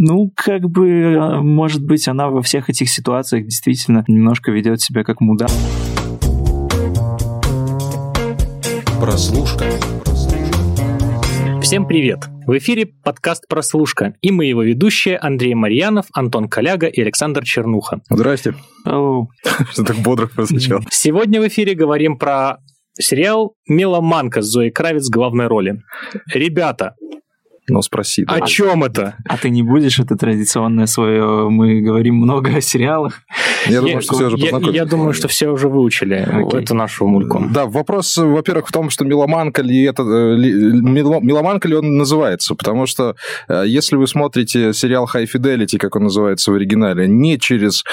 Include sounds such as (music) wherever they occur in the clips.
Ну, как бы, а, может быть, она во всех этих ситуациях действительно немножко ведет себя как мудак. Прослушка. Всем привет! В эфире подкаст «Прослушка» и мы его ведущие Андрей Марьянов, Антон Коляга и Александр Чернуха. Здрасте. (laughs) Что так бодро прозвучало. Сегодня в эфире говорим про сериал «Меломанка» с Зоей Кравец в главной роли. Ребята, Ну, спроси. о да. чем это? А ты не будешь это традиционное свое, мы говорим много о сериалах? Я думаю, что все уже я- познакомились. я думаю, что все уже выучили эту нашу мульку. Да, вопрос, во-первых, в том, что меломанка ли это, э, меломанка ли он называется, потому что э, если вы смотрите сериал High Fidelity, как он называется в оригинале, не через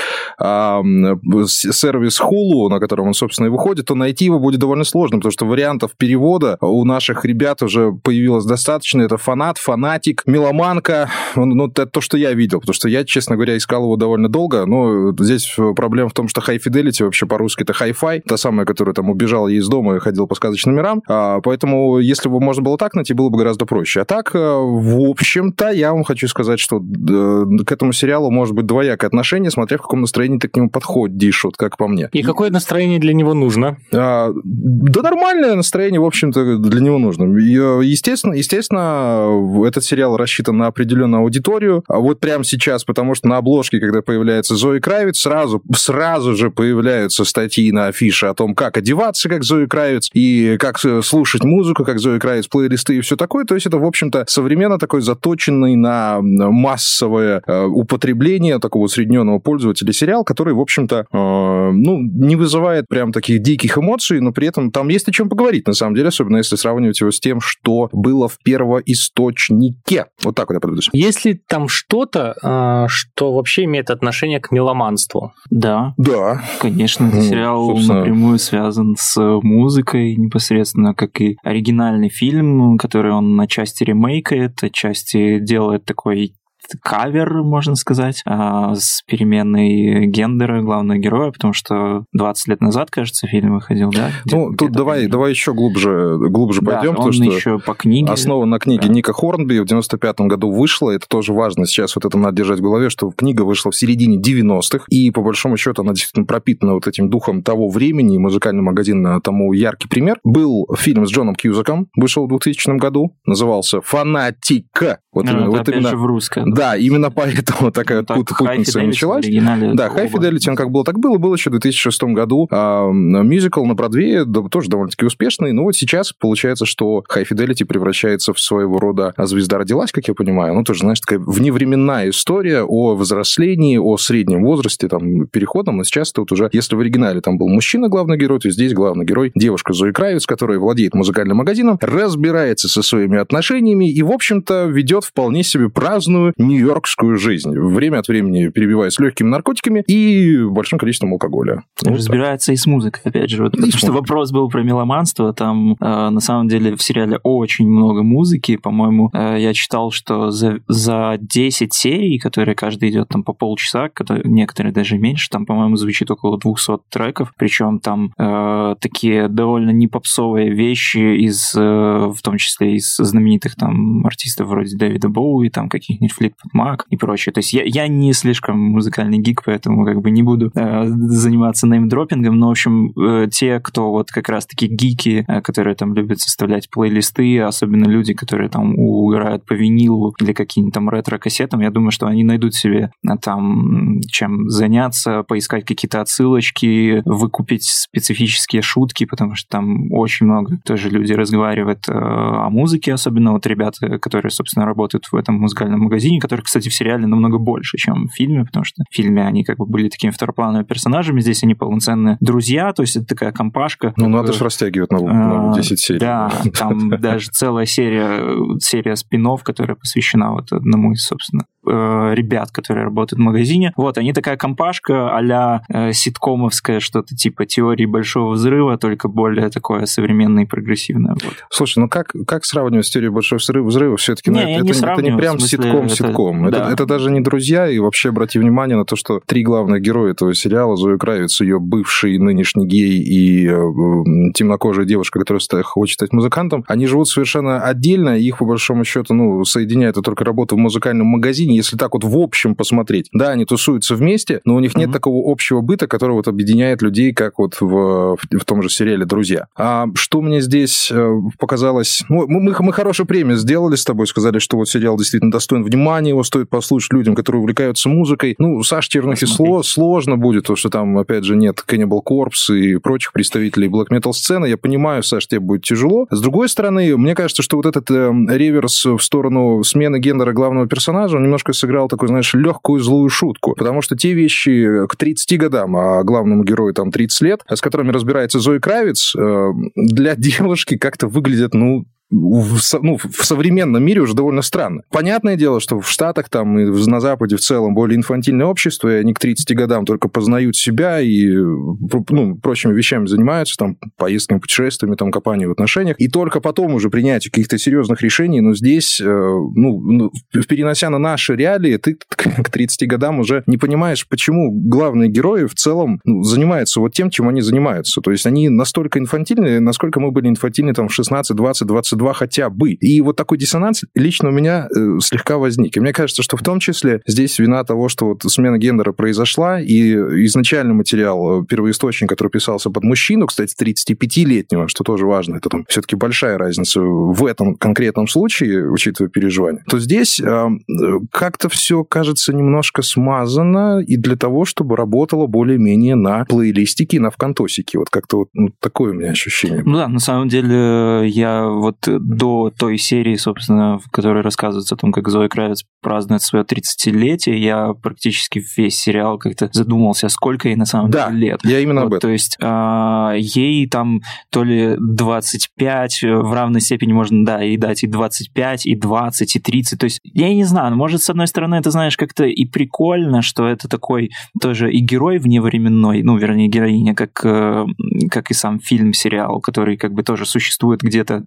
сервис Hulu, на котором он, собственно, и выходит, то найти его будет довольно сложно, потому что вариантов перевода у наших ребят уже появилось достаточно. Это фанат, фанатик, меломанка, ну, ну, это то, что я видел, потому что я, честно говоря, искал его довольно долго, но здесь проблема в том, что High Fidelity вообще по-русски это Hi-Fi, та самая, которая там убежала из дома и ходила по сказочным мирам, А, поэтому если бы можно было так найти, было бы гораздо проще. А так, э, в общем-то, я вам хочу сказать, что э, к этому сериалу может быть двоякое отношение, смотря в каком настроении ты к нему подходишь, вот как по мне. И какое настроение для него нужно? А, Да нормальное настроение, в общем-то, для него нужно. Э, Естественно, естественно, этот сериал рассчитан на определенную аудиторию. А вот прямо сейчас, потому что на обложке, когда появляется Зои Кравец, сразу, сразу же появляются статьи на афише о том, как одеваться, как Зои Кравец, и как э, слушать музыку, как Зои Кравец, плейлисты и все такое. То есть это, в общем-то, современно такой заточенный на массовое э, употребление такого усредненного пользователя сериал, который, в общем-то, э, ну, не вызывает прям таких диких эмоций, но при этом там есть о чем поговорить, на самом деле, особенно если сравнивать его с тем, что было в первоисточнике. Вот так вот я подведу. Есть ли там что-то, а, что вообще имеет отношение к меломанству? Да, Да. конечно, этот Ну, сериал собственно. напрямую связан с музыкой непосредственно, как и оригинальный фильм, который он на части ремейкает, отчасти делает такой кавер, можно сказать, а, с переменной гендера главного героя, потому что 20 лет назад, кажется, фильм выходил, да? Где- Ну, тут давай, примерно. давай еще глубже, глубже Да, пойдем, потому что еще по книге. основан на книге Да. Ника Хорнби в 95 году вышла. Это тоже важно сейчас вот это надо держать в голове, что книга вышла в середине 90-х, и по большому счету она действительно пропитана вот этим духом того времени, и музыкальный магазин тому яркий пример. Был фильм с Джоном Кьюзаком, вышел в 2000 году, назывался «Фанатика». Вот Ну, именно, вот опять именно- же в русском. Да, именно поэтому такая Так, пут- Fidelity началась. Да. High Fidelity, он как было, так было. Был еще в 2006 году а, мюзикл на Бродвее, да, тоже довольно-таки успешный. Но вот сейчас получается, что High Fidelity превращается в своего рода а «Звезда родилась», как я понимаю. Ну, тоже, знаешь, такая вневременная история о взрослении, о среднем возрасте, там, переходом. Но сейчас тут уже, если в оригинале там был мужчина главный герой, то здесь главный герой девушка Зои Кравец, которая владеет музыкальным магазином, разбирается со своими отношениями и, в общем-то, ведет вполне себе праздную нью-йоркскую жизнь. Время от времени перебиваясь легкими наркотиками и большим количеством алкоголя. Вот Разбирается и с музыкой, опять же. Вот, потому что музыкой. вопрос был про меломанство. Там, э, на самом деле, в сериале очень много музыки. По-моему, э, я читал, что за, за 10 серий, которые каждый идет там по полчаса, которые- некоторые даже меньше, там, по-моему, звучит около 200 треков. Причем там э, такие довольно не попсовые вещи из, э, в том числе из знаменитых там артистов вроде Дэвида Боуи, там каких-нибудь Мак и прочее. То есть я, я не слишком музыкальный гик, поэтому как бы не буду э, заниматься неймдропингом, но, в общем, э, те, кто вот как раз-таки гики, э, которые там любят составлять плейлисты, особенно люди, которые там угорают по винилу или каким-нибудь там ретро-кассетам, я думаю, что они найдут себе э, там чем заняться, поискать какие-то отсылочки, выкупить специфические шутки, потому что там очень много тоже люди разговаривают э, о музыке, особенно вот ребята, которые, собственно, работают в этом музыкальном магазине, которых, кстати, в сериале намного больше, чем в фильме, потому что в фильме они как бы были такими второплановыми персонажами, здесь они полноценные друзья, то есть это такая компашка. Ну, надо бы, же растягивать на, на 10 серий. Да, там (laughs) даже целая серия, серия спинов, которая посвящена вот одному из, собственно, э, ребят, которые работают в магазине. Вот, они такая компашка а-ля э, ситкомовская, что-то типа теории большого взрыва, только более такое современное и прогрессивное. Вот. Слушай, ну как, как сравнивать с теорией большого взрыва, все-таки? Не, ну, это, не это, это не прям смысле, ситком-ситком. это- Это, да. это даже не друзья, и вообще обрати внимание на то, что три главных героя этого сериала, Зоя Кравец, ее бывший нынешний гей и э, темнокожая девушка, которая хочет стать музыкантом, они живут совершенно отдельно, их, по большому счету, ну, соединяет только работа в музыкальном магазине если так вот в общем посмотреть, да, они тусуются вместе, но у них нет mm-hmm. такого общего быта, который вот объединяет людей, как вот в, в том же сериале «Друзья». А что мне здесь э, показалось... Ну, мы, мы хорошую премию сделали с тобой, сказали, что вот сериал действительно достоин внимания, его стоит послушать людям, которые увлекаются музыкой. Ну, Саш Черных сло, сложно будет, потому что там, опять же, нет Cannibal Corpse и прочих представителей black metal сцены. Я понимаю, Саш, тебе будет тяжело. С другой стороны, мне кажется, что вот этот э, реверс в сторону смены гендера главного персонажа, он немножко сыграл такую, знаешь, легкую злую шутку. Потому что те вещи к 30 годам, а главному герою там 30 лет, с которыми разбирается Зои Кравец, э, для (laughs) девушки как-то выглядят, ну, в, ну, в современном мире уже довольно странно. Понятное дело, что в Штатах там и на Западе в целом более инфантильное общество, и они к 30 годам только познают себя и ну, прочими вещами занимаются, там, поездками, путешествиями, там, копанием в отношениях, и только потом уже принятие каких-то серьезных решений, но здесь, э, ну, ну перенося на наши реалии, ты к 30 годам уже не понимаешь, почему главные герои в целом ну, занимаются вот тем, чем они занимаются. То есть они настолько инфантильны, насколько мы были инфантильны там в 16, 20, 22 два хотя бы. И вот такой диссонанс лично у меня э, слегка возник. И мне кажется, что в том числе здесь вина того, что вот смена гендера произошла, и изначально материал, э, первоисточник, который писался под мужчину, кстати, 35-летнего, что тоже важно, это там все-таки большая разница в этом конкретном случае, учитывая переживания, то здесь э, как-то все кажется немножко смазано и для того, чтобы работало более-менее на плейлистике, на вконтосике. Вот как-то вот ну, такое у меня ощущение. Ну да, на самом деле я вот до той серии, собственно, в которой рассказывается о том, как Зоя Кравец празднует свое 30-летие, я практически весь сериал как-то задумался, сколько ей на самом да, деле лет. я именно вот, об этом. То есть а, ей там то ли 25, в равной степени можно, да, и дать и 25, и 20, и 30. То есть я не знаю, ну, может, с одной стороны, это, знаешь, как-то и прикольно, что это такой тоже и герой вневременной, ну, вернее, героиня, как, э, как и сам фильм, сериал, который как бы тоже существует где-то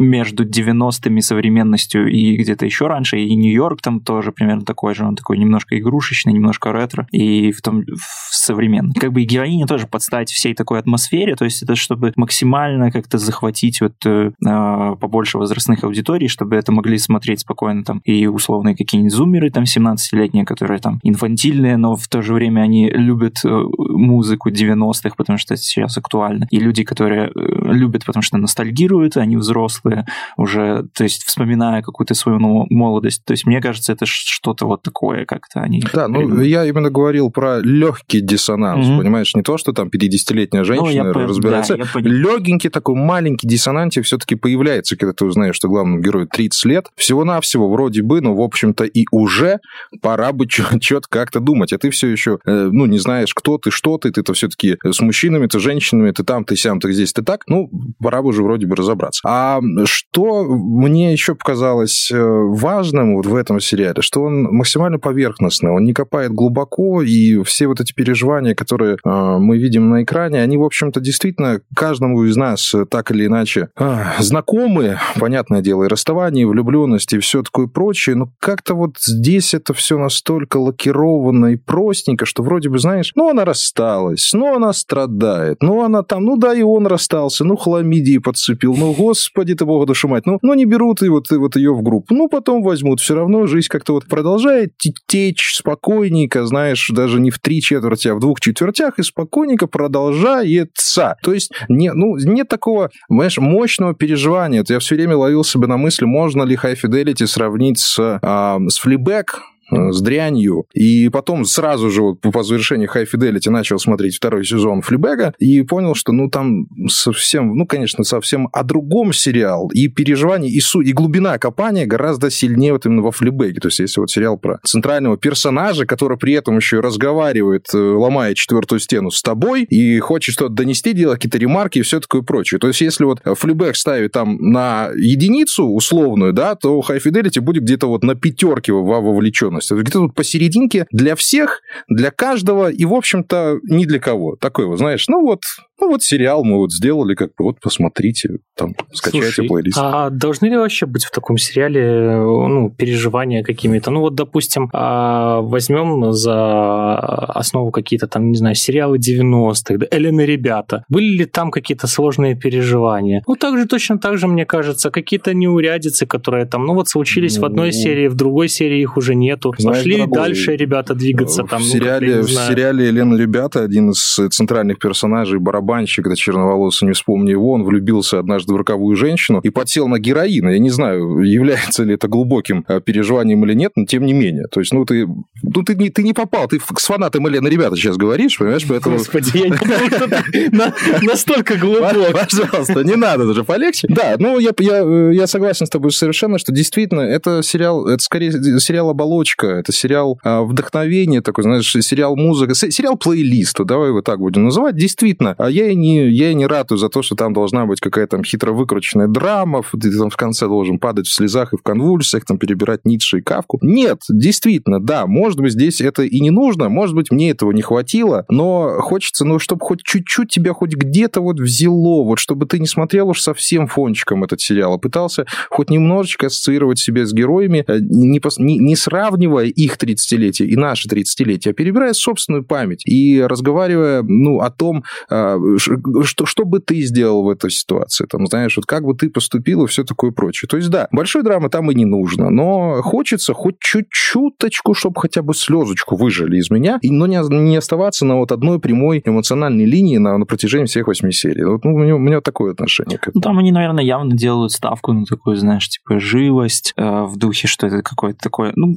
между 90-ми современностью и где-то еще раньше, и Нью-Йорк там тоже примерно такой же, он такой немножко игрушечный, немножко ретро, и в том в современный. Как бы и героиня тоже подстать всей такой атмосфере, то есть это чтобы максимально как-то захватить вот э, а, побольше возрастных аудиторий, чтобы это могли смотреть спокойно там и условные какие-нибудь зумеры там 17-летние, которые там инфантильные, но в то же время они любят э, музыку 90-х, потому что это сейчас актуально, и люди, которые э, любят, потому что ностальгируют, они взрослые, уже, то есть вспоминая какую-то свою молодость. То есть мне кажется, это что-то вот такое как-то они... Да, ну я именно говорил про легкий диссонанс, mm-hmm. понимаешь, не то, что там 50-летняя женщина ну, разбирается. Да, Легенький такой маленький диссонантик все-таки появляется, когда ты узнаешь, что главному герою 30 лет. Всего-навсего вроде бы, ну, в общем-то, и уже пора бы что-то (laughs) как-то думать. А ты все еще, э, ну, не знаешь, кто ты, что ты, ты-то все-таки с мужчинами, ты женщинами, ты там, ты сям, ты здесь, ты так. Ну, пора бы уже вроде бы разобраться. А что мне еще показалось э, важным вот в этом сериале, что он максимально поверхностный, он не копает глубоко, и все вот эти переживания, которые э, мы видим на экране, они, в общем-то, действительно каждому из нас так или иначе э, знакомы, понятное дело, и расставание, и влюбленность, и все такое прочее, но как-то вот здесь это все настолько лакировано и простенько, что вроде бы, знаешь, ну, она рассталась, ну, она страдает, ну, она там, ну, да, и он расстался, ну, хламидии подцепил, ну, господи ты, бога душу мать, ну, ну не берут и вот, и вот ее в группу. Ну, потом возьмут. Все равно жизнь как-то вот продолжает течь спокойненько, знаешь, даже не в три четверти, а в двух четвертях, и спокойненько продолжается. То есть, не, ну, нет такого, знаешь, мощного переживания. Я все время ловил себя на мысли, можно ли High Fidelity сравнить с, а, с Э, с дрянью. И потом сразу же вот по завершении High Fidelity начал смотреть второй сезон Флибега и понял, что ну там совсем, ну, конечно, совсем о другом сериал. И переживания, и, суть, и глубина копания гораздо сильнее вот именно во Флибеге. То есть если вот сериал про центрального персонажа, который при этом еще и разговаривает, э, ломая четвертую стену с тобой, и хочет что-то донести, делать какие-то ремарки и все такое прочее. То есть если вот Флибег ставит там на единицу условную, да, то High Fidelity будет где-то вот на пятерке во вовлеченности полностью. Где-то тут посерединке для всех, для каждого и, в общем-то, ни для кого. Такой вот, знаешь, ну вот, Ну, вот сериал мы вот сделали, как бы, вот посмотрите, там, скачайте Слушай, плейлист. А должны ли вообще быть в таком сериале ну, переживания какими-то? Ну вот, допустим, а, возьмем за основу какие-то там, не знаю, сериалы 90-х, да, Элен и ребята. Были ли там какие-то сложные переживания? Ну, также точно так же, мне кажется, какие-то неурядицы, которые там, ну вот случились в одной Ну, серии, в другой серии их уже нету. Знаешь, Пошли дорогой, дальше ребята двигаться там. в, ну, как-то, я сериале, в сериале «Елена Ребята» один из центральных персонажей, барабанщик, это черноволосый, не вспомню его, он влюбился однажды в роковую женщину и подсел на героин. Я не знаю, является ли это глубоким э, переживанием или нет, но тем не менее. То есть, ну, ты, ну, ты, не, ты не попал, ты с фанатом Елены Ребята сейчас говоришь, понимаешь, поэтому... Господи, я не думал, что ты на- настолько глубок. Пожалуйста, не надо даже полегче. Да, ну я, я, я согласен с тобой совершенно, что действительно это сериал, это скорее сериал оболочка, это сериал а, вдохновение такой, знаешь, сериал музыка, с- сериал плейлист, вот давай его так будем называть. Действительно, а я и не, я и не ратую за то, что там должна быть какая-то там хитро выкрученная драма, ты там в конце должен падать в слезах и в конвульсиях, там перебирать Ницше и Кавку. Нет, действительно, да, может быть, здесь это и не нужно, может быть, мне этого не хватило, но хочется, ну, чтобы хоть чуть-чуть тебя хоть где-то вот взяло, вот чтобы ты не смотрел уж совсем фончиком этот сериал, а пытался хоть немножечко ассоциировать себя с героями, э, не, не- не сравнивая их 30-летие и наши 30-летие, а перебирая собственную память и разговаривая, ну, о том, а, что, что бы ты сделал в этой ситуации, там, знаешь, вот как бы ты поступил и все такое прочее. То есть, да, большой драмы там и не нужно, но хочется хоть чуть-чуточку, чтобы хотя бы слезочку выжили из меня, и, но не, не оставаться на вот одной прямой эмоциональной линии на, на протяжении всех восьми серий. Вот, ну, у, меня, у меня такое отношение к Ну, этому. там они, наверное, явно делают ставку на такую, знаешь, типа живость э, в духе, что это какое-то такое, ну,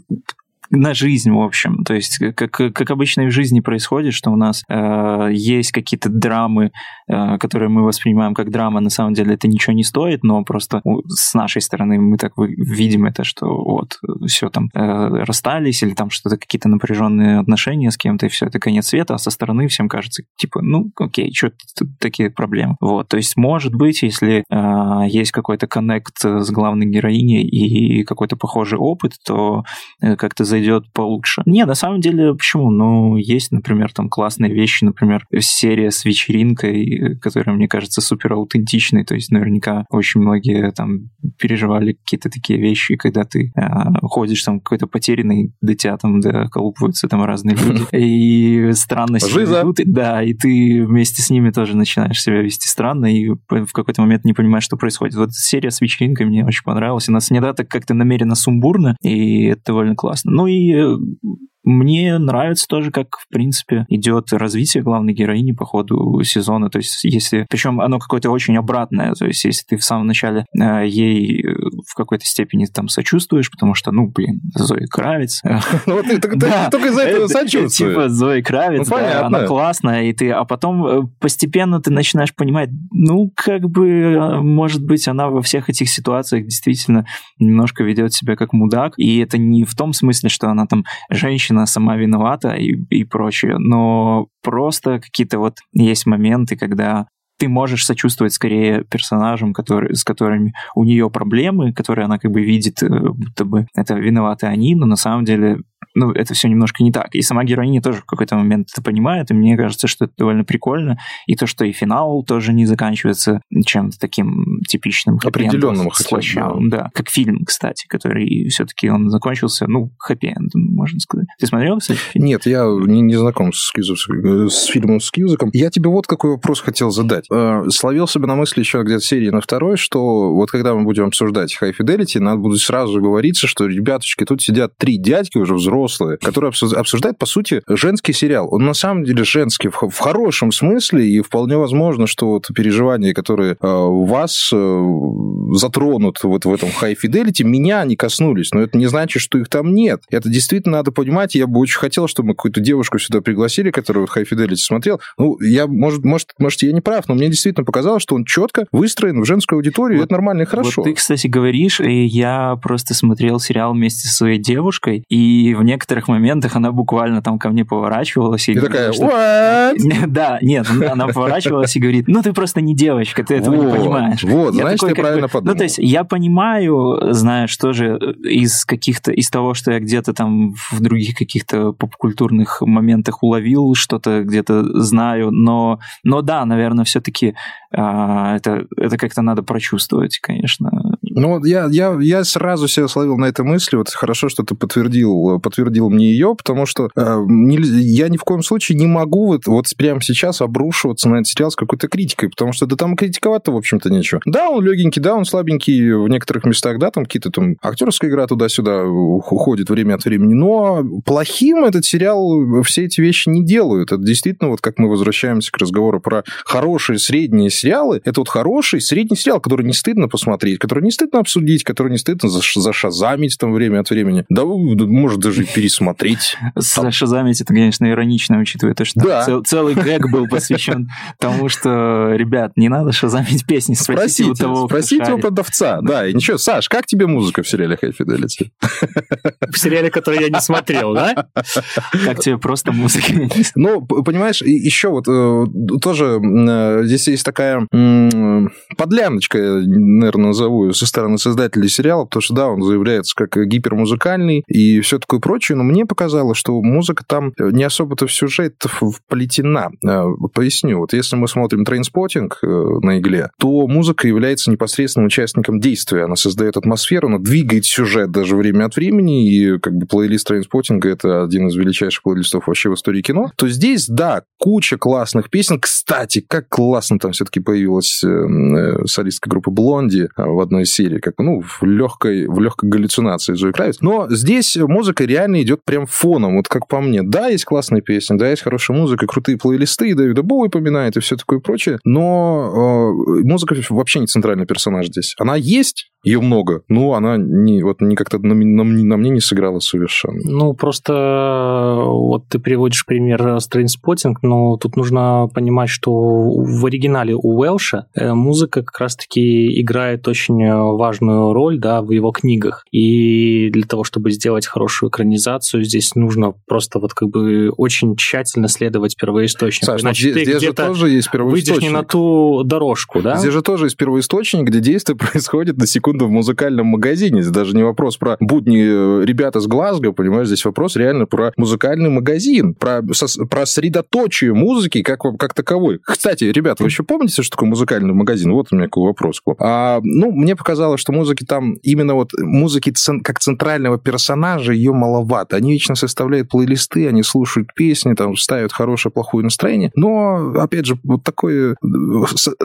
на жизнь, в общем. То есть, как, как обычно в жизни происходит, что у нас э, есть какие-то драмы, э, которые мы воспринимаем как драма, на самом деле это ничего не стоит, но просто с нашей стороны мы так видим это, что вот все там э, расстались или там что-то какие-то напряженные отношения с кем-то, и все это конец света, а со стороны всем кажется, типа, ну, окей, что тут такие проблемы. Вот, то есть, может быть, если э, есть какой-то коннект с главной героиней и какой-то похожий опыт, то э, как-то зайдет получше. Не, на самом деле, почему? Ну, есть, например, там классные вещи, например, серия с вечеринкой, которая, мне кажется, супер аутентичной, то есть наверняка очень многие там переживали какие-то такие вещи, когда ты э, ходишь там какой-то потерянный, до тебя там доколупываются там разные (laughs) люди, и странно себя ведут, да, и ты вместе с ними тоже начинаешь себя вести странно, и в какой-то момент не понимаешь, что происходит. Вот серия с вечеринкой мне очень понравилась, она снята так как-то намеренно сумбурно, и это довольно классно. Ну и э, мне нравится тоже, как, в принципе, идет развитие главной героини по ходу сезона. То есть, если... Причем оно какое-то очень обратное. То есть, если ты в самом начале э, ей э, в какой-то степени там сочувствуешь, потому что, ну, блин, Зои Кравец. э, (laughs) Ну, вот ты, только из-за этого это, сочувствуешь. Типа Зои Кравец, Ну, она классная, и ты, а потом э, постепенно ты начинаешь понимать, ну, как бы, э, может быть, она во всех этих ситуациях действительно немножко ведет себя как мудак, и это не в том смысле, что она там женщина сама виновата и, и прочее, но просто какие-то вот есть моменты, когда ты можешь сочувствовать скорее персонажам, которые, с которыми у нее проблемы, которые она как бы видит, э, будто бы это виноваты они, но на самом деле ну, это все немножко не так. И сама героиня тоже в какой-то момент это понимает, и мне кажется, что это довольно прикольно. И то, что и финал тоже не заканчивается чем-то таким типичным. Определенным хотя бы, да. Как фильм, кстати, который все-таки он закончился, ну, хэппи-эндом, можно сказать. Ты смотрел, кстати, фильм? Нет, я не, не знаком с, Кьюзов- с фильмом с Кьюзаком. Я тебе вот какой вопрос хотел задать. Э, Словил себя на мысли еще где-то серии на второй, что вот когда мы будем обсуждать High Fidelity, надо будет сразу говориться, что, ребяточки, тут сидят три дядьки уже взрослые, которые обсуж- обсуждают, по сути, женский сериал. Он на самом деле женский в, хорошем смысле, и вполне возможно, что вот переживания, которые э, вас э, затронут вот в этом High Fidelity, меня не коснулись, но это не значит, что их там нет. Это действительно надо понимать. Я бы очень хотел, чтобы мы какую-то девушку сюда пригласили, которая вот High Fidelity смотрел. Ну, я, может, может, может, я не прав, но мне действительно показалось, что он четко выстроен в женскую аудиторию, Вот- это нормально и хорошо. Вот ты, кстати, говоришь, и я просто смотрел сериал вместе со своей девушкой, и в некоторых моментах она буквально там ко мне поворачивалась. И, и такая, что... Да, нет, она поворачивалась и говорит, ну ты просто не девочка, ты этого вот, не понимаешь. Вот, я знаешь, такой, ты правильно бы, подумал. Ну, то есть я понимаю, знаешь, тоже из каких-то, из того, что я где-то там в других каких-то попкультурных моментах уловил, что-то где-то знаю, но, но да, наверное, все-таки а, это, это как-то надо прочувствовать, конечно. Ну, вот я, я, я сразу себя словил на этой мысли. Вот хорошо, что ты подтвердил, подтвердил мне ее, потому что э, не, я ни в коем случае не могу вот, вот прямо сейчас обрушиваться на этот сериал с какой-то критикой, потому что да там критиковать-то, в общем-то, нечего. Да, он легенький, да, он слабенький в некоторых местах, да, там какие-то там актерская игра туда-сюда уходит время от времени, но плохим этот сериал все эти вещи не делают. Это действительно, вот как мы возвращаемся к разговору про хорошие средние сериалы, это вот хороший средний сериал, который не стыдно посмотреть, который не стыдно обсудить, который не стыдно зашазамить там время от времени. Да, может даже пересмотреть. Зашазамить это, конечно, иронично, учитывая то, что да. цел, целый гэг был посвящен (laughs) тому, что, ребят, не надо шазамить песни, спросите, у того, Спросите у продавца, да. И ничего, Саш, как тебе музыка в сериале High Fidelity? В сериале, который я не смотрел, да? Как тебе просто музыка? Ну, понимаешь, еще вот э, тоже э, здесь есть такая подляночка, наверное, назову, со стороны создателей сериала, потому что, да, он заявляется как гипермузыкальный и все такое прочее, но мне показалось, что музыка там не особо-то в сюжет вплетена. Э, поясню. Вот если мы смотрим Trainspotting на игле, то музыка является непосредственным участником действия. Она создает атмосферу, она двигает сюжет даже время от времени, и как бы плейлист трейнспотинга это один из величайших плейлистов вообще в истории кино, то здесь, да, куча классных песен. Кстати, как классно там все-таки появилась э, э, солистка группы Блонди в одной из серий, как ну, в легкой, в легкой галлюцинации Зои Кравиц. Но здесь музыка реально идет прям фоном, вот как по мне. Да, есть классные песни, да, есть хорошая музыка, крутые плейлисты, и Дэвида Боуи поминает и все такое прочее, но э, музыка вообще не центральный персонаж здесь. Она есть, ее много, но она не, вот не как-то на, на, на мне не сыграла совершенно. Ну, просто вот ты приводишь пример Strainspotting, но тут нужно понимать, что в оригинале у Уэлша э, музыка как раз-таки играет очень важную роль да, в его книгах. И для того, чтобы сделать хорошую экранизацию, здесь нужно просто вот как бы очень тщательно следовать первоисточнику. Саш, Иначе здесь, здесь же тоже есть первоисточник. Выйдешь не на ту дорожку, да? Здесь же тоже есть первоисточник, где действие (laughs) происходит на секунду в музыкальном магазине. Это даже не вопрос про будни э, ребята с Глазго, понимаешь, здесь вопрос реально про музыкальный магазин, про, со, про средоточие музыки как, как таковой. Кстати, ребята, вы еще помните, что такое музыкальный магазин? Вот у меня такой вопрос. А, ну, мне показалось, что музыки там, именно вот музыки цен, как центрального персонажа, ее маловато. Они вечно составляют плейлисты, они слушают песни, там, ставят хорошее, плохое настроение. Но, опять же, вот такое...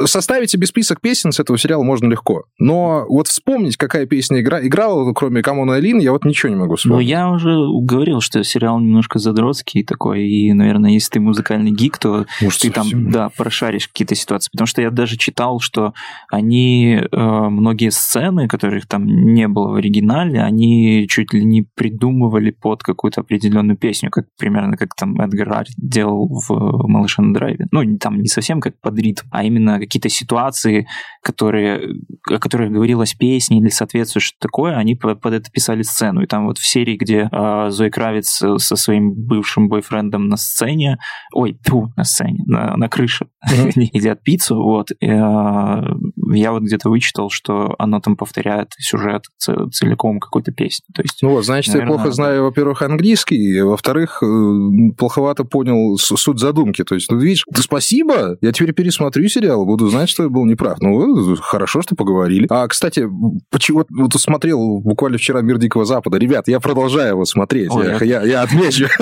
Составить себе список песен с этого сериала можно легко. Но вот вспомнить, какая песня игра... играла, кроме Камона Алин, я вот ничего не могу вспомнить. Ну, я уже говорил, что сериал немножко задротский такой, и, наверное, если ты музыкальный гик, то Может, ты совсем... там, да, прошаришь какие-то ситуации. Потому что я даже читал, что они, э, многие сцены, которых там не было в оригинале, они чуть ли не придумывали под какую-то определенную песню, как примерно как там Эдгар Райт делал в «Малыше на драйве». Ну, там не совсем как под ритм, а именно какие-то ситуации, которые, о которых говорилось песни или соответствует что такое, они под, это писали сцену. И там вот в серии, где э, Зои Кравец со своим бывшим бойфрендом на сцене, ой, ту, на сцене, на, на крыше, mm-hmm. (laughs) едят пиццу, вот, э, я вот где-то вычитал, что оно там повторяет сюжет целиком какой-то песни. То есть, ну вот, значит, наверное, я плохо знаю, во-первых, английский, во-вторых, э, плоховато понял суть задумки. То есть, ну, видишь, спасибо, я теперь пересмотрю сериал, буду знать, что я был неправ. Ну, хорошо, что поговорили. А, кстати, почему вот смотрел буквально вчера «Мир Дикого Запада». Ребят, я продолжаю его смотреть. Ой, я, я, я отмечу. (laughs)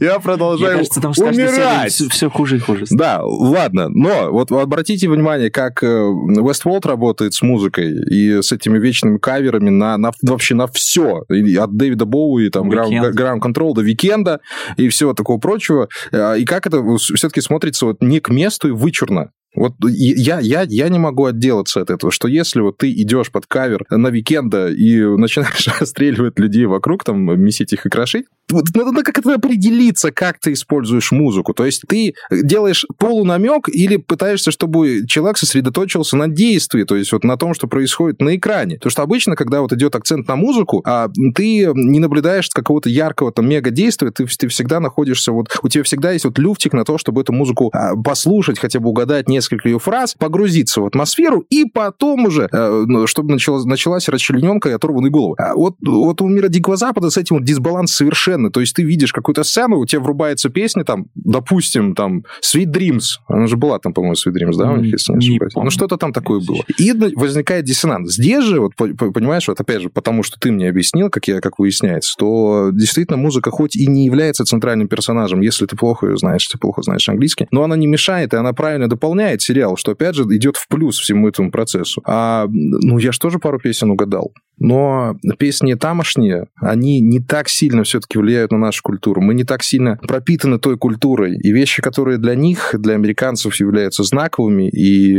Я продолжаю умирать. Все хуже и хуже. Да, ладно. Но вот обратите внимание, как э, Westworld работает с музыкой и с этими вечными каверами на, на вообще на все. От Дэвида Боуи, там, Ground Control до Викенда и всего такого прочего. Э, и как это все-таки смотрится вот не к месту и вычурно. Вот я, я, я не могу отделаться от этого, что если вот ты идешь под кавер на викенда и начинаешь (laughs) расстреливать людей вокруг, там, месить их и крошить, надо как это определиться, как ты используешь музыку. То есть ты делаешь полунамек или пытаешься, чтобы человек сосредоточился на действии, то есть вот на том, что происходит на экране. Потому что обычно, когда вот идет акцент на музыку, а ты не наблюдаешь какого-то яркого там мега действия, ты, ты всегда находишься вот, у тебя всегда есть вот люфтик на то, чтобы эту музыку а, послушать, хотя бы угадать несколько ее фраз, погрузиться в атмосферу и потом уже, а, чтобы началась, началась расчлененка и оторванные головы. А вот, вот у мира Дикого Запада с этим вот дисбаланс совершенно. То есть ты видишь какую-то сцену, у тебя врубается песня, там, допустим, там, Sweet Dreams. Она же была там, по-моему, Sweet Dreams, да, у них, если не ошибаюсь. Ну, что-то там такое было. И возникает диссонанс. Здесь же, вот, понимаешь, вот опять же, потому что ты мне объяснил, как, я, как выясняется, то действительно музыка хоть и не является центральным персонажем, если ты плохо ее знаешь, ты плохо знаешь английский, но она не мешает, и она правильно дополняет сериал, что, опять же, идет в плюс всему этому процессу. А, ну, я же тоже пару песен угадал. Но песни тамошние, они не так сильно все-таки влияют на нашу культуру. Мы не так сильно пропитаны той культурой. И вещи, которые для них, для американцев являются знаковыми и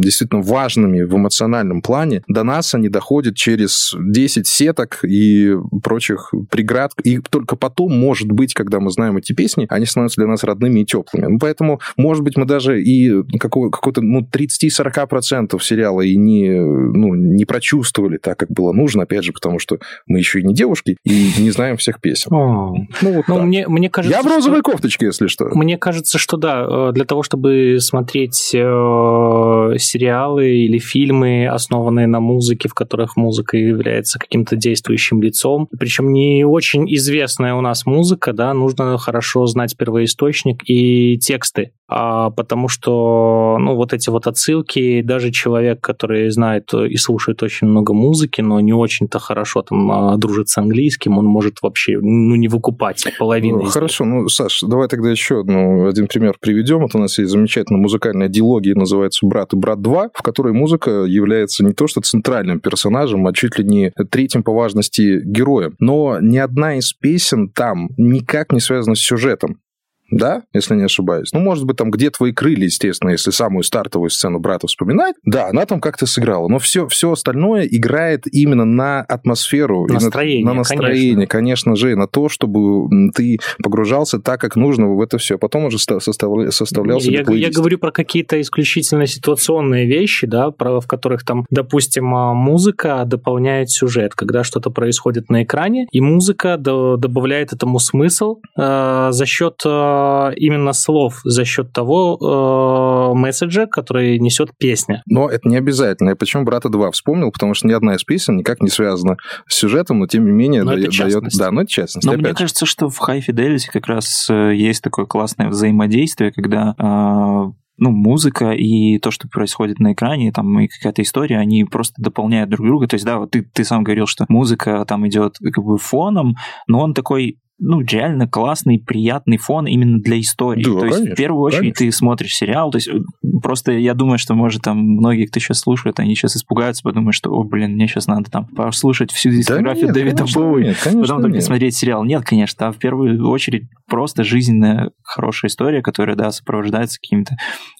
действительно важными в эмоциональном плане, до нас они доходят через 10 сеток и прочих преград. И только потом, может быть, когда мы знаем эти песни, они становятся для нас родными и теплыми. Ну, поэтому, может быть, мы даже и какой-то ну, 30-40% сериала и не, ну, не прочувствовали так, как было нужно, опять же, потому что мы еще и не девушки и не знаем всех песен. О, ну, вот ну, мне, мне кажется, Я в розовой что... кофточке, если что. Мне кажется, что да, э, для того, чтобы смотреть э, сериалы или фильмы, основанные на музыке, в которых музыка является каким-то действующим лицом, причем не очень известная у нас музыка, да, нужно хорошо знать первоисточник и тексты, а, потому что, ну, вот эти вот отсылки, даже человек, который знает и слушает очень много музыки, но не очень-то хорошо там а, дружит с английским, он может вообще, ну, не выкупать половину. Ну, хорошо, ну, Саш, давай тогда еще одну, один пример приведем. Вот у нас есть замечательная музыкальная диалогия, называется «Брат и брат 2», в которой музыка является не то что центральным персонажем, а чуть ли не третьим по важности героем. Но ни одна из песен там никак не связана с сюжетом да, если не ошибаюсь. Ну, может быть, там «Где твои крылья», естественно, если самую стартовую сцену брата вспоминать. Да, она там как-то сыграла. Но все, все остальное играет именно на атмосферу. Настроение, на, на настроение, конечно. конечно же, на то, чтобы ты погружался так, как нужно в это все. Потом уже составля, составлял себе я, я говорю про какие-то исключительно ситуационные вещи, да, про, в которых там, допустим, а, музыка дополняет сюжет, когда что-то происходит на экране, и музыка до, добавляет этому смысл э, за счет Э, именно слов за счет того э, месседжа, который несет песня. Но это не обязательно. Я почему «Брата 2» вспомнил? Потому что ни одна из песен никак не связана с сюжетом, но тем не менее но дает... дает... Да, но это частность. Но мне кажется, что в High Fidelity как раз э, есть такое классное взаимодействие, когда э, ну, музыка и то, что происходит на экране, там, и какая-то история, они просто дополняют друг друга. То есть, да, вот ты, ты сам говорил, что музыка там идет как бы фоном, но он такой ну, реально классный, приятный фон именно для истории. Да, то есть, конечно, в первую очередь, конечно. ты смотришь сериал. То есть, просто я думаю, что, может, там многие, кто сейчас слушает, они сейчас испугаются, подумают, что, о, блин, мне сейчас надо там послушать всю дискографию да нет, Дэвида Боуи, потом только нет. смотреть сериал. Нет, конечно, а в первую очередь просто жизненная хорошая история, которая, да, сопровождается какими-то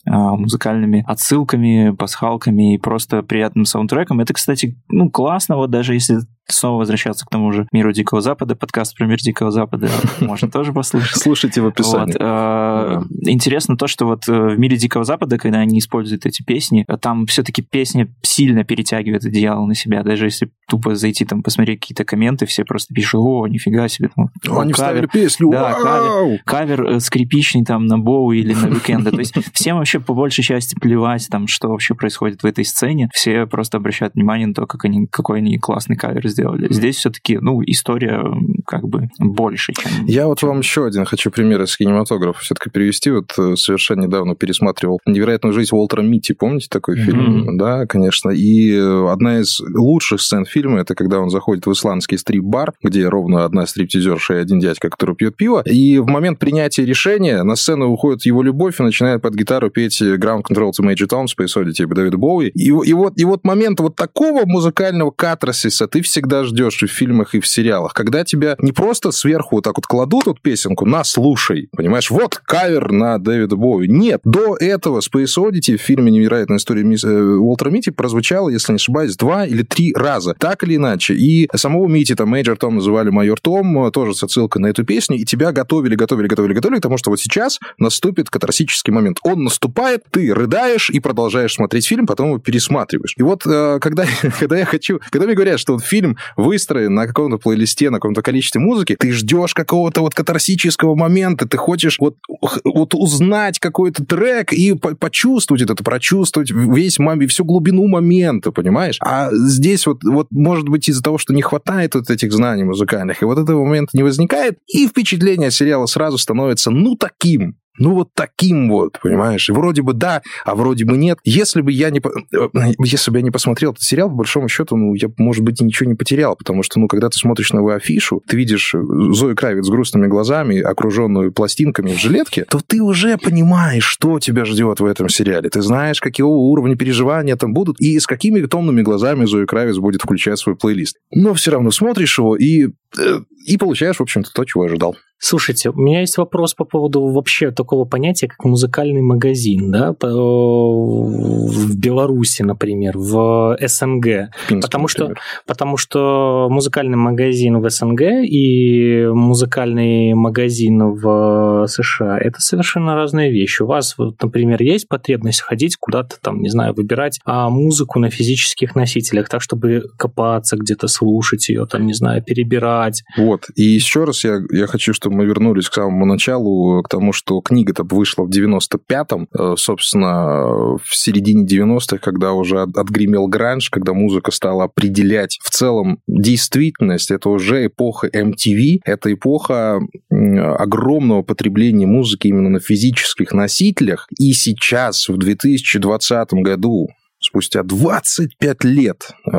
музыкальными отсылками, пасхалками и просто приятным саундтреком. Это, кстати, ну, классно, вот даже если снова возвращаться к тому же миру Дикого Запада, подкаст про мир Дикого Запада (laughs) можно тоже послушать. Слушайте в описании. А, интересно то, что вот э, в мире Дикого Запада, когда они используют эти песни, там все-таки песня сильно перетягивает одеяло на себя, даже если тупо зайти там посмотреть какие-то комменты, все просто пишут, о, нифига себе. Там, они вставили песню, Да, кавер, кавер э, скрипичный там на Боуи или на Уикенда. То есть всем вообще по большей части плевать там, что вообще происходит в этой сцене. Все просто обращают внимание на то, как они, какой они классный кавер сделали сделали. Здесь все-таки, ну, история как бы больше, чем... Я вот вам еще один хочу пример из кинематографа все-таки привести. Вот э, совершенно недавно пересматривал «Невероятную жизнь Уолтера Митти». Помните такой mm-hmm. фильм? Да, конечно. И э, одна из лучших сцен фильма, это когда он заходит в исландский стрип-бар, где ровно одна стриптизерша и один дядька, который пьет пиво. И в момент принятия решения на сцену уходит его любовь и начинает под гитару петь Ground Control to Major Tom Odyssey типа Дэвида Боуи. И, и, вот, и вот момент вот такого музыкального катарсиса ты всегда ждешь и в фильмах, и в сериалах, когда тебя не просто сверху вот так вот кладут вот песенку, на, слушай, понимаешь, вот кавер на Дэвида Боуи. Нет, до этого Space Oddity в фильме «Невероятная история мисс, э, Уолтера Мити» прозвучало, если не ошибаюсь, два или три раза, так или иначе. И самого Митти там Major Tom называли Майор Том, тоже с отсылкой на эту песню, и тебя готовили, готовили, готовили, готовили, потому что вот сейчас наступит катарсический момент. Он наступает, ты рыдаешь и продолжаешь смотреть фильм, потом его пересматриваешь. И вот э, когда, (laughs) когда я хочу, когда мне говорят, что вот фильм выстроен на каком-то плейлисте, на каком-то количестве музыки, ты ждешь какого-то вот катарсического момента, ты хочешь вот, вот узнать какой-то трек и по почувствовать это, прочувствовать весь всю глубину момента, понимаешь? А здесь вот, вот может быть из-за того, что не хватает вот этих знаний музыкальных, и вот этого момента не возникает, и впечатление сериала сразу становится, ну, таким. Ну, вот таким вот, понимаешь? И вроде бы да, а вроде бы нет. Если бы я не, э, если бы я не посмотрел этот сериал, по большому счету, ну, я, может быть, ничего не потерял, потому что, ну, когда ты смотришь на афишу, ты видишь Зою Кравец с грустными глазами, окруженную пластинками в жилетке, то ты уже понимаешь, что тебя ждет в этом сериале. Ты знаешь, какого уровня переживания там будут, и с какими томными глазами Зоя Кравец будет включать свой плейлист. Но все равно смотришь его и, э, и получаешь, в общем-то, то, чего ожидал. Слушайте, у меня есть вопрос по поводу вообще такого понятия, как музыкальный магазин, да, в Беларуси, например, в СНГ. Пинск, потому, что, потому что музыкальный магазин в СНГ и музыкальный магазин в США – это совершенно разные вещи. У вас, вот, например, есть потребность ходить куда-то там, не знаю, выбирать а, музыку на физических носителях, так, чтобы копаться где-то, слушать ее, там, не знаю, перебирать. Вот, и еще раз я, я хочу, чтобы мы вернулись к самому началу, к тому, что книга-то вышла в 95-м, э, собственно, в середине 90-х, когда уже отгремел гранж, когда музыка стала определять в целом действительность, это уже эпоха MTV, это эпоха огромного потребления музыки именно на физических носителях, и сейчас, в 2020 году, спустя 25 лет э,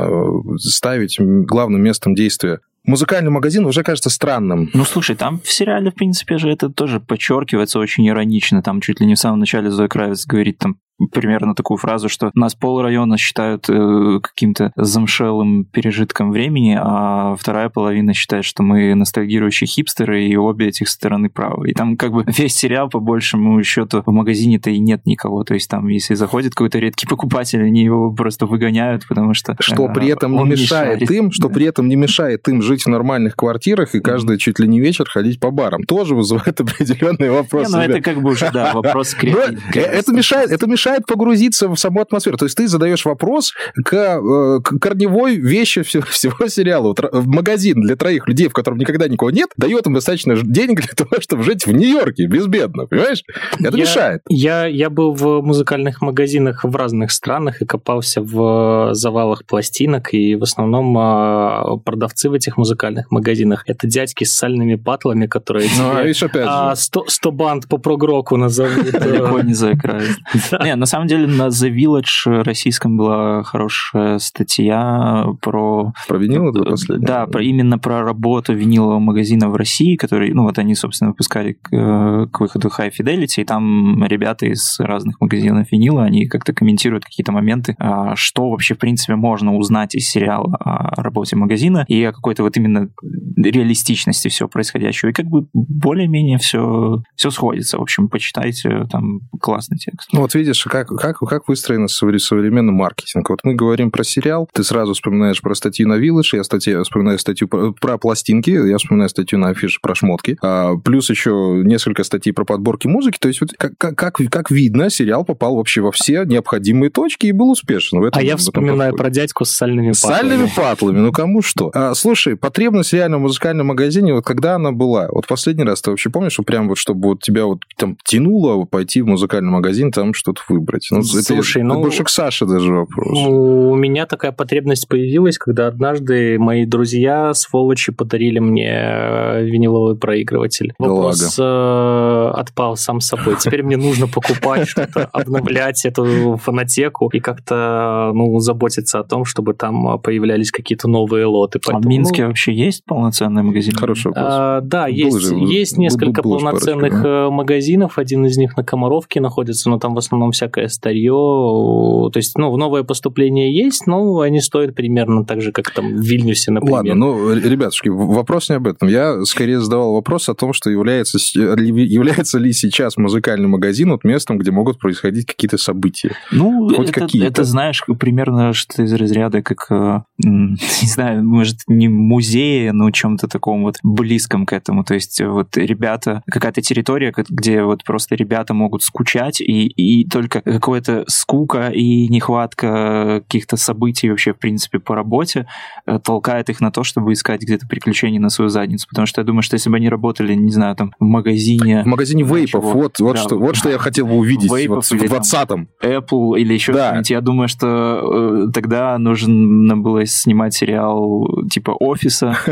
ставить главным местом действия музыкальный магазин уже кажется странным. Ну, слушай, там в сериале, в принципе, же это тоже подчеркивается очень иронично. Там чуть ли не в самом начале Зоя Кравец говорит там примерно такую фразу, что нас пол района считают э, каким-то замшелым пережитком времени, а вторая половина считает, что мы ностальгирующие хипстеры, и обе этих стороны правы. И там как бы весь сериал, по большему счету, в магазине-то и нет никого. То есть там, если заходит какой-то редкий покупатель, они его просто выгоняют, потому что... Что э, при этом не мешает им, что да. при этом не мешает им жить в нормальных квартирах и каждый mm-hmm. чуть ли не вечер ходить по барам. Тоже вызывает (laughs) определенные вопросы. Не, ну это как бы уже, да, вопрос (laughs) Это мешает, это мешает мешает погрузиться в саму атмосферу. То есть ты задаешь вопрос к, э, к корневой вещи всего, (laughs) всего сериала. Вот магазин для троих людей, в котором никогда никого нет, дает им достаточно денег (laughs) для того, чтобы жить в Нью-Йорке безбедно, понимаешь? Это я, мешает. Я, я был в музыкальных магазинах в разных странах и копался в завалах пластинок, и в основном а, продавцы в этих музыкальных магазинах это дядьки с сальными патлами, которые ну, тебе видишь, опять а, 100, 100 банд по прогроку назовут. (laughs) Далеко не заиграют. Не, на самом деле на The Village российском была хорошая статья про... Про винил это последнее? Да, про, именно про работу винилового магазина в России, который, ну вот они, собственно, выпускали к, э, к выходу High Fidelity, и там ребята из разных магазинов винила, они как-то комментируют какие-то моменты, а, что вообще, в принципе, можно узнать из сериала о работе магазина и о какой-то вот именно реалистичности всего происходящего. И как бы более-менее все, все сходится. В общем, почитайте, там классный текст. Ну вот видишь, как, как, как выстроен современный маркетинг? Вот мы говорим про сериал, ты сразу вспоминаешь про статью на Village, я статью, вспоминаю статью про, про пластинки, я вспоминаю статью на афише про шмотки, а, плюс еще несколько статей про подборки музыки. То есть вот как, как, как видно, сериал попал вообще во все необходимые точки и был успешен. В этом, а я вспоминаю про дядьку с сальными патлами. С сальными патлами, ну кому что. А, слушай, потребность реально в музыкальном магазине, вот когда она была? Вот последний раз ты вообще помнишь, что прям вот чтобы вот тебя вот там тянуло пойти в музыкальный магазин, там что-то выбрать? Ну, Слушай, это, ну... Это больше к Саше даже вопрос. У меня такая потребность появилась, когда однажды мои друзья, сволочи, подарили мне э, виниловый проигрыватель. Вопрос э, отпал сам собой. Теперь мне нужно покупать что-то, обновлять эту фонотеку и как-то ну, заботиться о том, чтобы там появлялись какие-то новые лоты. Поэтому, а в Минске ну... вообще есть полноценный магазин? Хороший вопрос. А, да, был есть, же, есть несколько был, был полноценных парочка, да? магазинов. Один из них на Комаровке находится, но там в основном всякое старье. То есть, ну, новое поступление есть, но они стоят примерно так же, как там в Вильнюсе, например. Ладно, ну, ребятушки, вопрос не об этом. Я скорее задавал вопрос о том, что является, является ли сейчас музыкальный магазин вот местом, где могут происходить какие-то события. Ну, Хоть это, какие-то. это, знаешь, примерно что-то из разряда, как, э, (laughs) не знаю, может, не музея, но чем-то таком вот близком к этому. То есть вот ребята, какая-то территория, где вот просто ребята могут скучать, и, и только какая-то скука и нехватка каких-то событий вообще, в принципе, по работе э, толкает их на то, чтобы искать где-то приключения на свою задницу. Потому что я думаю, что если бы они работали, не знаю, там, в магазине... В магазине вейпов, вот, вот, да, что, вот что я хотел бы увидеть вейпов, вот, в 20-м. Apple или еще да. что-нибудь. Я думаю, что э, тогда нужно было снимать сериал типа «Офиса». (laughs)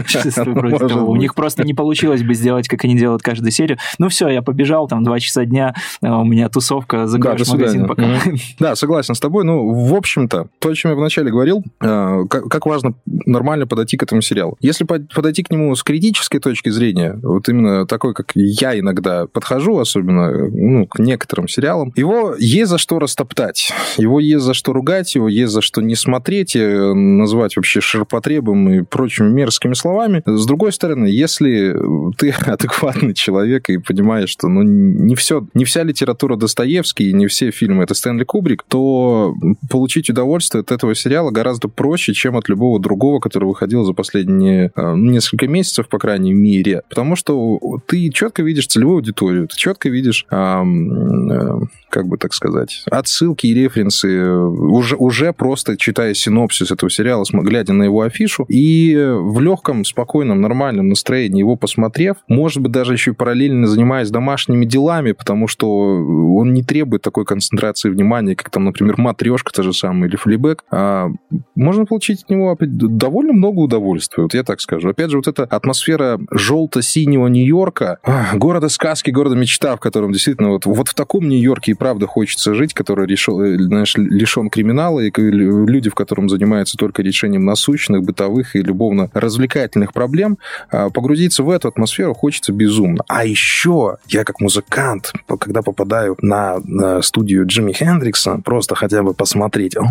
У них просто не получилось бы сделать, как они делают каждую серию. Ну все, я побежал, там, два часа дня, э, у меня тусовка, закроешь магазин пока. (laughs) Да, согласен с тобой. Ну, в общем-то, то, о чем я вначале говорил, э, как важно нормально подойти к этому сериалу. Если подойти к нему с критической точки зрения, вот именно такой, как я иногда подхожу, особенно ну, к некоторым сериалам, его есть за что растоптать, его есть за что ругать, его есть за что не смотреть, и называть вообще ширпотребом и прочими мерзкими словами. С другой стороны, если ты (laughs) адекватный человек и понимаешь, что ну, не, все, не вся литература Достоевский не все фильмы это Стэнли Кубрик, то получить удовольствие от этого сериала гораздо проще, чем от любого другого, который выходил за последние э, несколько месяцев, по крайней мере. Потому что ты четко видишь целевую аудиторию, ты четко видишь эм, э, как бы так сказать, отсылки и референсы уже, уже просто читая синопсис этого сериала, глядя на его афишу, и в легком, спокойном, нормальном настроении его посмотрев, может быть, даже еще и параллельно занимаясь домашними делами, потому что он не требует такой концентрации внимания, как там, например, матрешка та же самая или флибэк, а можно получить от него довольно много удовольствия, вот я так скажу. Опять же, вот эта атмосфера желто-синего Нью-Йорка, города сказки, города мечта, в котором действительно вот, вот в таком Нью-Йорке правда хочется жить, который решил, э, знаешь, лишен криминала, и люди, в котором занимаются только решением насущных, бытовых и любовно-развлекательных проблем, а, погрузиться в эту атмосферу хочется безумно. А еще я как музыкант, когда попадаю на, на студию Джимми Хендрикса, просто хотя бы посмотреть, о,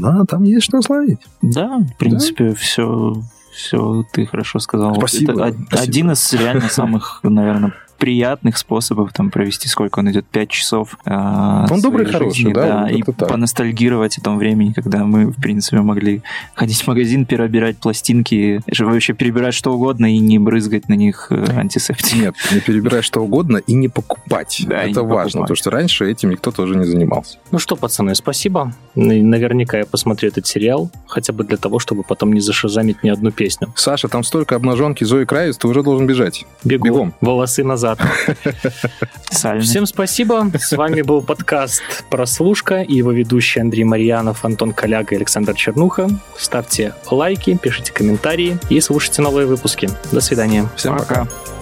да, там есть что словить. Да, в принципе, да? все все ты хорошо сказал. Спасибо. Это спасибо. один из реально самых, наверное, приятных способов там провести, сколько он идет, 5 часов. Э, он добрый, жизни, хороший, да? да и так. поностальгировать о том времени, когда мы, в принципе, могли ходить в магазин, перебирать пластинки, вообще перебирать что угодно и не брызгать на них э, антисептик. Нет, не перебирать что угодно и не покупать. Да, Это важно, покупать. потому что раньше этим никто тоже не занимался. Ну что, пацаны, спасибо. Наверняка я посмотрю этот сериал, хотя бы для того, чтобы потом не зашизамить ни одну песню. Саша, там столько обнаженки Зои Кравец, ты уже должен бежать. Бегу. Бегом. Волосы назад назад. Всем спасибо. С вами был подкаст «Прослушка» и его ведущий Андрей Марьянов, Антон Коляга и Александр Чернуха. Ставьте лайки, пишите комментарии и слушайте новые выпуски. До свидания. Всем пока. пока.